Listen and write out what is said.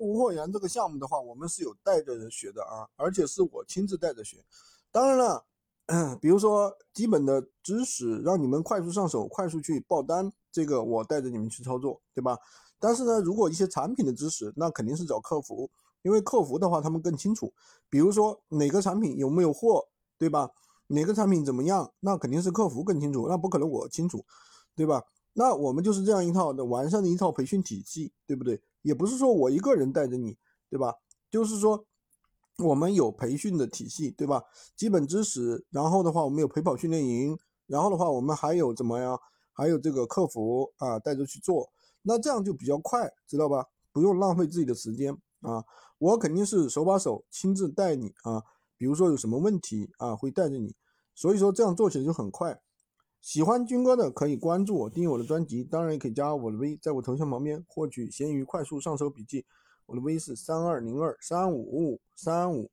无货源这个项目的话，我们是有带着人学的啊，而且是我亲自带着学。当然了，比如说基本的知识，让你们快速上手、快速去报单，这个我带着你们去操作，对吧？但是呢，如果一些产品的知识，那肯定是找客服，因为客服的话他们更清楚。比如说哪个产品有没有货，对吧？哪个产品怎么样，那肯定是客服更清楚，那不可能我清楚，对吧？那我们就是这样一套的完善的一套培训体系，对不对？也不是说我一个人带着你，对吧？就是说我们有培训的体系，对吧？基本知识，然后的话我们有陪跑训练营，然后的话我们还有怎么样？还有这个客服啊带着去做，那这样就比较快，知道吧？不用浪费自己的时间啊。我肯定是手把手亲自带你啊。比如说有什么问题啊，会带着你，所以说这样做起来就很快。喜欢军哥的可以关注我，订阅我的专辑，当然也可以加我的微，在我头像旁边获取闲鱼快速上手笔记。我的微是三二零二三五五三五。